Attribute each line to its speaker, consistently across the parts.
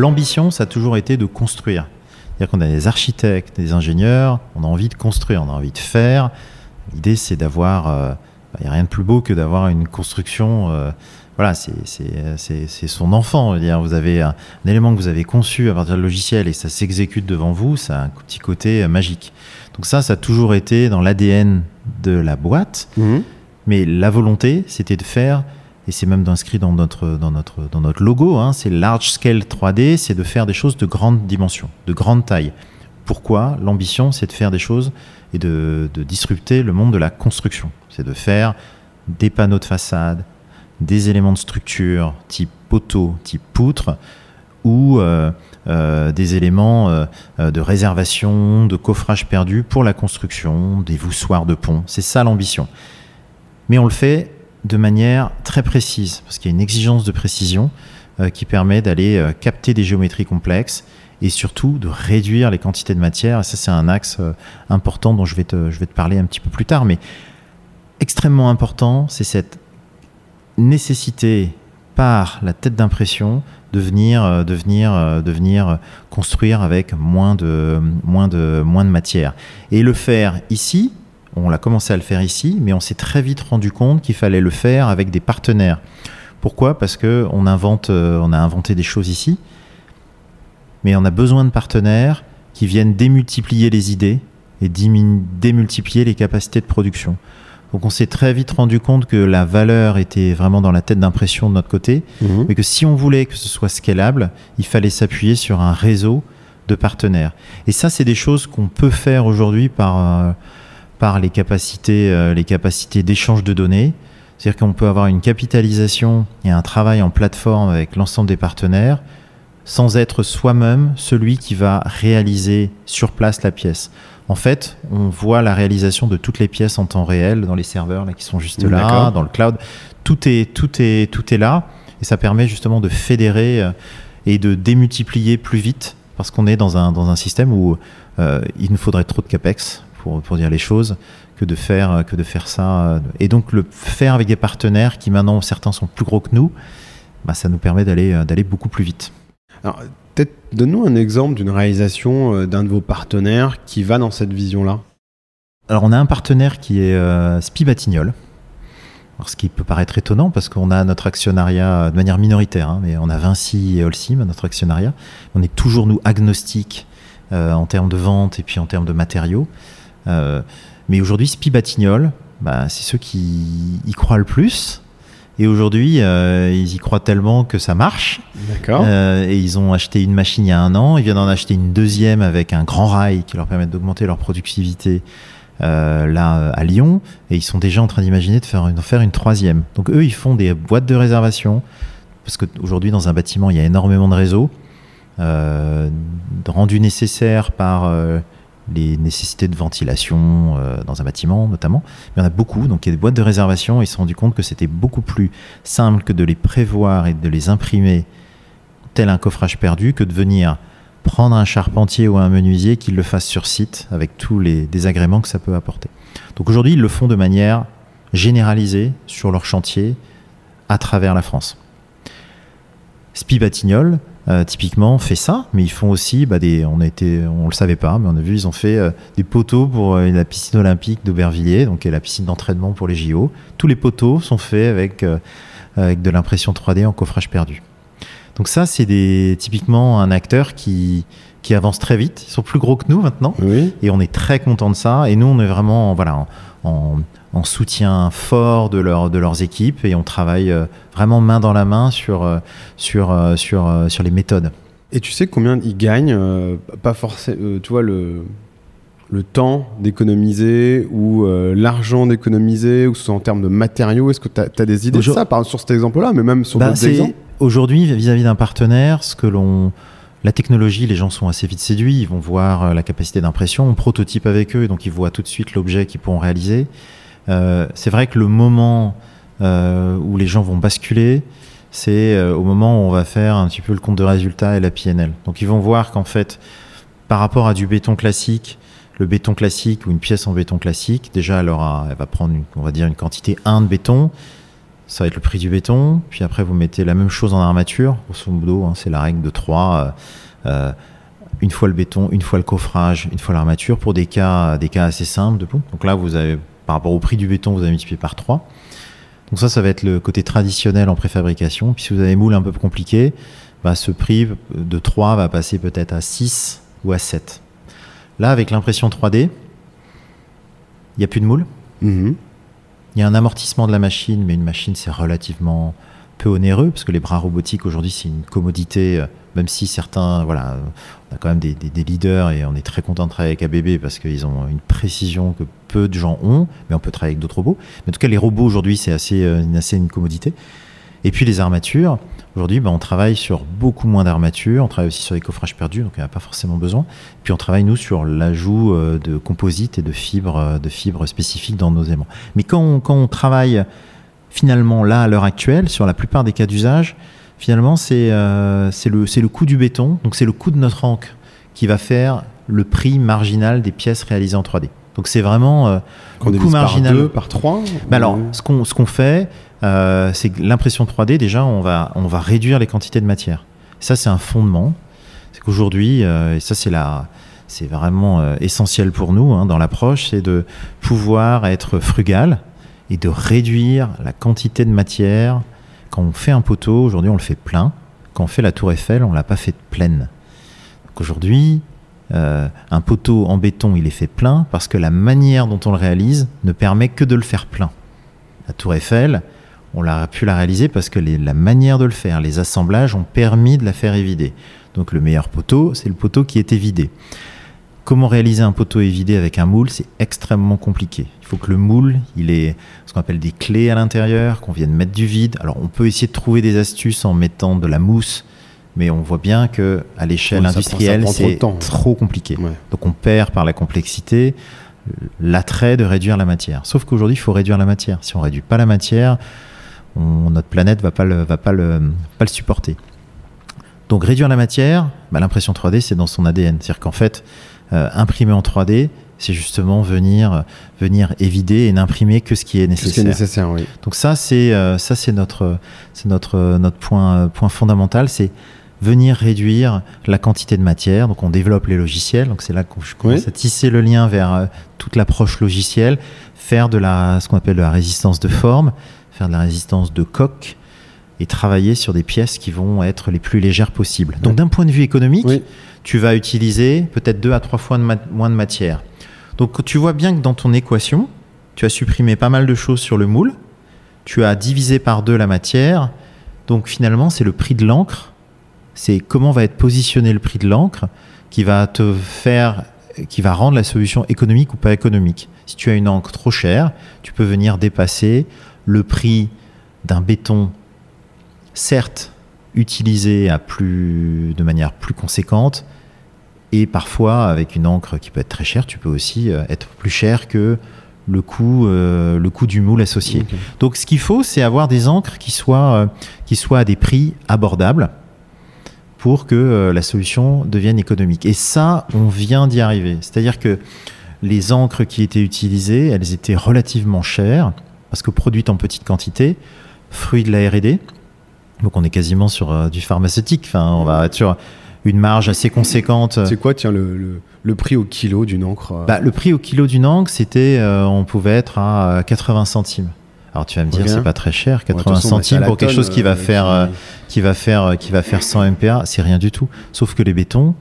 Speaker 1: l'ambition, ça a toujours été de construire. C'est-à-dire qu'on a des architectes, des ingénieurs, on a envie de construire, on a envie de faire. L'idée, c'est d'avoir. euh, Il n'y a rien de plus beau que d'avoir une construction. euh, voilà, c'est- son enfant. dire, vous avez un, un élément que vous avez conçu à partir de logiciel et ça s'exécute devant vous, ça a un petit côté euh, magique. Donc ça, ça a toujours été dans l'ADN de la boîte.
Speaker 2: Mhm.
Speaker 1: Mais la volonté, c'était de faire, et c'est même inscrit dans notre, dans notre, dans notre logo, hein, c'est large scale 3D, c'est de faire des choses de grande dimension, de grande taille. Pourquoi? L'ambition, c'est de faire des choses et de, de disrupter le monde de la construction. C'est de faire des panneaux de façade, des éléments de structure type poteau, type poutre, ou euh, euh, des éléments euh, de réservation, de coffrage perdu pour la construction, des voussoirs de pont. C'est ça l'ambition. Mais on le fait de manière très précise, parce qu'il y a une exigence de précision euh, qui permet d'aller euh, capter des géométries complexes et surtout de réduire les quantités de matière. Et ça, c'est un axe euh, important dont je vais, te, parler un petit peu plus tard. Mais extrêmement important, c'est cette nécessité par la tête d'impression de venir, de venir, de venir construire avec moins de matière. Et le faire ici, on l'a commencé à le faire ici, mais on s'est très vite rendu compte qu'il fallait le faire avec des partenaires. Pourquoi? Parce que on invente, euh, on a inventé des choses ici, mais on a besoin de partenaires qui viennent démultiplier les idées et démultiplier les capacités de production. Donc on s'est très vite rendu compte que la valeur était vraiment dans la tête d'impression de notre côté,
Speaker 2: Mhm.
Speaker 1: mais que si on voulait que ce soit scalable, il fallait s'appuyer sur un réseau de partenaires. Et ça, c'est des choses qu'on peut faire aujourd'hui par, euh, par les capacités, euh, les capacités d'échange de données. C'est-à-dire qu'on peut avoir une capitalisation et un travail en plateforme avec l'ensemble des partenaires sans être soi-même celui qui va réaliser sur place la pièce. En fait, on voit la réalisation de toutes les pièces en temps réel dans les serveurs là, qui sont juste là, dans le cloud. Tout est, tout, est, tout est là et ça permet justement de fédérer euh, et de démultiplier plus vite parce qu'on est dans un, dans un système où euh, il nous faudrait trop de capex pour, pour dire les choses que de faire, que de faire ça. Et donc le faire avec des partenaires qui maintenant certains sont plus gros que nous, bah, ça nous permet d'aller euh, d'aller beaucoup plus vite.
Speaker 2: Alors, peut-être donne-nous un exemple d'une réalisation euh, d'un de vos partenaires qui va dans cette vision-là.
Speaker 1: Alors on a un partenaire qui est euh, Spi Batignolles. Alors, ce qui peut paraître étonnant parce qu'on a notre actionnariat euh, de manière minoritaire, hein, mais on a Vinci et Holcim, notre actionnariat. On est toujours nous agnostiques euh, en termes de vente et puis en termes de matériaux. Euh, mais aujourd'hui, Spi Batignolles, bah, c'est ceux qui y croient le plus. Et aujourd'hui, euh, ils y croient tellement que ça marche.
Speaker 2: D'accord.
Speaker 1: Euh, et ils ont acheté une machine il y a un an. Ils viennent d'en acheter une deuxième avec un grand rail qui leur permet d'augmenter leur productivité euh, là à Lyon. Et ils sont déjà en train d'imaginer de faire une, faire une troisième. Donc eux, ils font des boîtes de réservation. Parce qu'aujourd'hui, dans un bâtiment, il y a énormément de réseaux. Rendus nécessaires par les nécessités de ventilation euh, dans un bâtiment notamment. Mais il y en a beaucoup, donc il y a des boîtes de réservation. Ils se sont rendus compte que c'était beaucoup plus simple que de les prévoir et de les imprimer tel un coffrage perdu que de venir prendre un charpentier ou un menuisier qui le fasse sur site avec tous les désagréments que ça peut apporter. Donc aujourd'hui, ils le font de manière généralisée sur leur chantier à travers la France. Spi Batignolles, euh, typiquement, fait ça, mais ils font aussi, bah, des, on, a été, on le savait pas, mais on a vu, ils ont fait euh, des poteaux pour euh, la piscine olympique d'Aubervilliers, donc la piscine d'entraînement pour les JO. Tous les poteaux sont faits avec, avec de l'impression 3D en coffrage perdu. Donc ça, c'est des, typiquement un acteur qui, qui avance très vite. Ils sont plus gros que nous maintenant.
Speaker 2: Oui.
Speaker 1: Et on est très content de ça. Et nous, on est vraiment voilà, en, en, en soutien fort de, leur, de leurs équipes et on travaille euh, vraiment main dans la main sur, euh, sur, euh, sur, sur les méthodes.
Speaker 2: Et tu sais combien ils gagnent euh, Pas forcément, tu vois, le, le temps d'économiser ou euh, l'argent d'économiser, ou en termes de matériaux? Est-ce que tu as, des idées de ça, par sur cet exemple-là, mais même sur
Speaker 1: Bah,
Speaker 2: d'autres exemples
Speaker 1: Aujourd'hui, vis-à-vis d'un partenaire, ce que l'on. La technologie, les gens sont assez vite séduits. Ils vont voir la capacité d'impression. On prototype avec eux, donc ils voient tout de suite l'objet qu'ils pourront réaliser. Euh, c'est vrai que le moment euh, où les gens vont basculer, c'est euh, au moment où on va faire un petit peu le compte de résultat et la PNL. Donc ils vont voir qu'en fait, par rapport à du béton classique, le béton classique ou une pièce en béton classique, déjà elle, elle va prendre, une, on va dire, une quantité 1 de béton. ça va être le prix du béton. Puis après, vous mettez la même chose en armature. Grosso modo, hein, c'est la règle de 3. Euh, une fois le béton, une fois le coffrage, une fois l'armature, pour des cas, des cas assez simples de Donc là, vous avez, par rapport au prix du béton, vous avez multiplié par 3. Donc ça, ça va être le côté traditionnel en préfabrication. Puis si vous avez moule un peu compliqué, bah, ce prix de 3 va passer peut-être à 6 ou à 7. Là, avec l'impression 3D, il n'y a plus de moule.
Speaker 2: Mhm.
Speaker 1: Il y a un amortissement de la machine, mais une machine, c'est relativement peu onéreux, parce que les bras robotiques, aujourd'hui, c'est une commodité, euh, même si certains, voilà, on a quand même des, leaders et on est très content de travailler avec ABB parce qu'ils ont une précision que peu de gens ont, mais on peut travailler avec d'autres robots. Mais en tout cas, les robots, aujourd'hui, c'est assez, euh, assez une commodité. Et puis les armatures, Aujourd'hui, ben, on travaille sur beaucoup moins d'armatures, on travaille aussi sur les coffrages perdus, donc il n'y a pas forcément besoin. Puis on travaille, nous, sur l'ajout euh, de composites et de fibres, de fibres spécifiques dans nos aimants. Mais quand on, quand on travaille finalement là, à l'heure actuelle, sur la plupart des cas d'usage, finalement, c'est euh, le, le coût du béton, donc c'est le coût de notre encre qui va faire le prix marginal des pièces réalisées en 3D. Donc c'est vraiment euh,
Speaker 2: le coût marginal. Par 2, par 3
Speaker 1: ben Alors, ce qu'on ce qu'on fait, euh, c'est l'impression 3D, déjà, on va, on va réduire les quantités de matière. Ça, c'est un fondement. C'est qu'aujourd'hui, euh, et ça, c'est la. C'est vraiment essentiel pour nous hein, dans l'approche, c'est de pouvoir être frugal et de réduire la quantité de matière. Quand on fait un poteau, aujourd'hui on le fait plein. Quand on fait la tour Eiffel, on l'a pas fait pleine. Aujourd'hui, un poteau en béton, il est fait plein parce que la manière dont on le réalise ne permet que de le faire plein. La tour Eiffel, on l'a pu la réaliser parce que la manière de le faire, les assemblages ont permis de la faire évider. Donc le meilleur poteau, c'est le poteau qui était vidé. Comment réaliser un poteau évidé avec un moule C'est extrêmement compliqué. Il faut que le moule, il ait ce qu'on appelle des clés à l'intérieur, qu'on vienne mettre du vide. Alors on peut essayer de trouver des astuces en mettant de la mousse, mais on voit bien que à l'échelle industrielle, c'est trop, compliqué. Donc on perd par la complexité l'attrait de réduire la matière. Sauf qu'aujourd'hui, il faut réduire la matière. Si on réduit pas la matière, notre planète va pas le, va pas le, pas le supporter. Donc réduire la matière, bah, l'impression 3D, c'est dans son ADN. C'est-à-dire qu'en fait, imprimer en 3D, c'est justement venir, venir évider et n'imprimer que ce qui est nécessaire.
Speaker 2: nécessaire oui.
Speaker 1: Donc ça, c'est euh, ça, c'est notre, c'est notre, notre point, point fondamental, c'est venir réduire la quantité de matière. Donc on développe les logiciels. Donc c'est là que je commence à tisser le lien vers euh, toute l'approche logicielle, faire de la, ce qu'on appelle de la résistance de forme, faire de la résistance de coque et travailler sur des pièces qui vont être les plus légères possibles. Donc d'un point de vue économique, tu vas utiliser peut-être deux à trois fois moins de matière. Donc tu vois bien que dans ton équation, tu as supprimé pas mal de choses sur le moule, tu as divisé par deux la matière, donc finalement c'est le prix de l'encre, c'est comment va être positionné le prix de l'encre qui va te faire qui va rendre la solution économique ou pas économique. Si tu as une encre trop chère, tu peux venir dépasser le prix d'un béton, certes utilisé à plus, de manière plus conséquente, et parfois avec une encre qui peut être très chère, tu peux aussi euh, être plus cher que le coût, euh, le coût du moule associé. Donc ce qu'il faut, c'est avoir des encres qui soient, euh, qui soient à des prix abordables pour que la solution devienne économique. Et ça, on vient d'y arriver. C'est-à-dire que les encres qui étaient utilisées, elles étaient relativement chères parce que produite en petite quantité, fruit de la R&D. Donc on est quasiment sur euh, du pharmaceutique. Enfin, on va être sur une marge assez conséquente.
Speaker 2: C'est quoi, tiens, le, le, prix au kilo d'une encre euh
Speaker 1: bah, Le prix au kilo d'une encre, c'était, euh, on pouvait être à 80 centimes. Alors tu vas me dire, c'est pas très cher, 80 centimes pour quelque chose qui va faire, qui va faire, qui va faire 100 MPa, c'est rien du tout. Sauf que les bétons,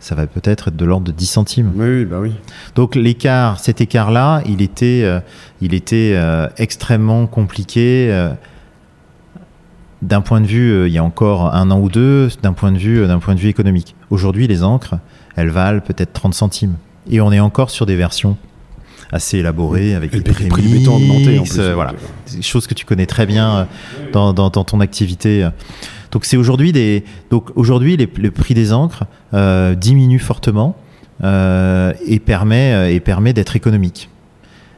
Speaker 1: ça va peut-être être de l'ordre de 10 centimes.
Speaker 2: Oui, bah oui.
Speaker 1: Donc l'écart, cet écart-là, il était, il était extrêmement compliqué. Euh, d'un point de vue, il y a encore un an ou deux, d'un point de vue, d'un point de vue économique. Aujourd'hui, les encres, elles valent peut-être 30 centimes. Et on est encore sur des versions assez élaborées avec des
Speaker 2: prix de augmentés en plus.
Speaker 1: voilà, des choses que tu connais très bien dans, dans ton activité. Donc c'est aujourd'hui des donc aujourd'hui le prix des encres euh, diminue fortement euh, et permet euh, et permet d'être économique.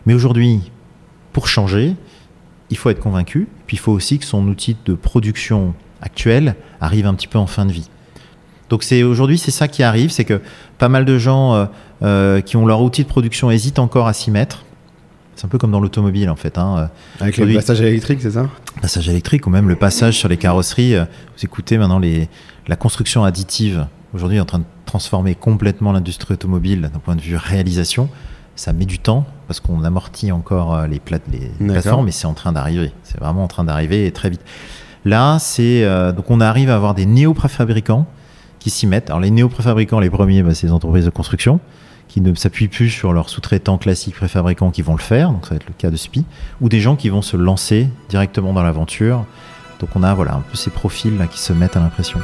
Speaker 1: Mais aujourd'hui, pour changer, il faut être convaincu. Puis il faut aussi que son outil de production actuel arrive un petit peu en fin de vie. Donc c'est aujourd'hui c'est ça qui arrive, c'est que pas mal de gens qui ont leur outil de production hésitent encore à s'y mettre. C'est un peu comme dans l'automobile en fait. Hein.
Speaker 2: Avec le passage électrique, c'est ça?
Speaker 1: Passage électrique ou même le passage sur les carrosseries. Vous écoutez maintenant les, la construction additive. Aujourd'hui, est en train de transformer complètement l'industrie automobile d'un point de vue réalisation. Ça met du temps parce qu'on amortit encore euh, les, plates, les plateformes, mais c'est en train d'arriver. C'est vraiment en train d'arriver et très vite. Là, c'est euh, donc on arrive à avoir des néo-préfabricants qui s'y mettent. Alors les néo-préfabricants, les premiers, bah, c'est les entreprises de construction qui ne s'appuient plus sur leurs sous-traitants classiques préfabricants qui vont le faire, donc ça va être le cas de SPI, ou des gens qui vont se lancer directement dans l'aventure. Donc on a voilà un peu ces profils là qui se mettent à l'impression.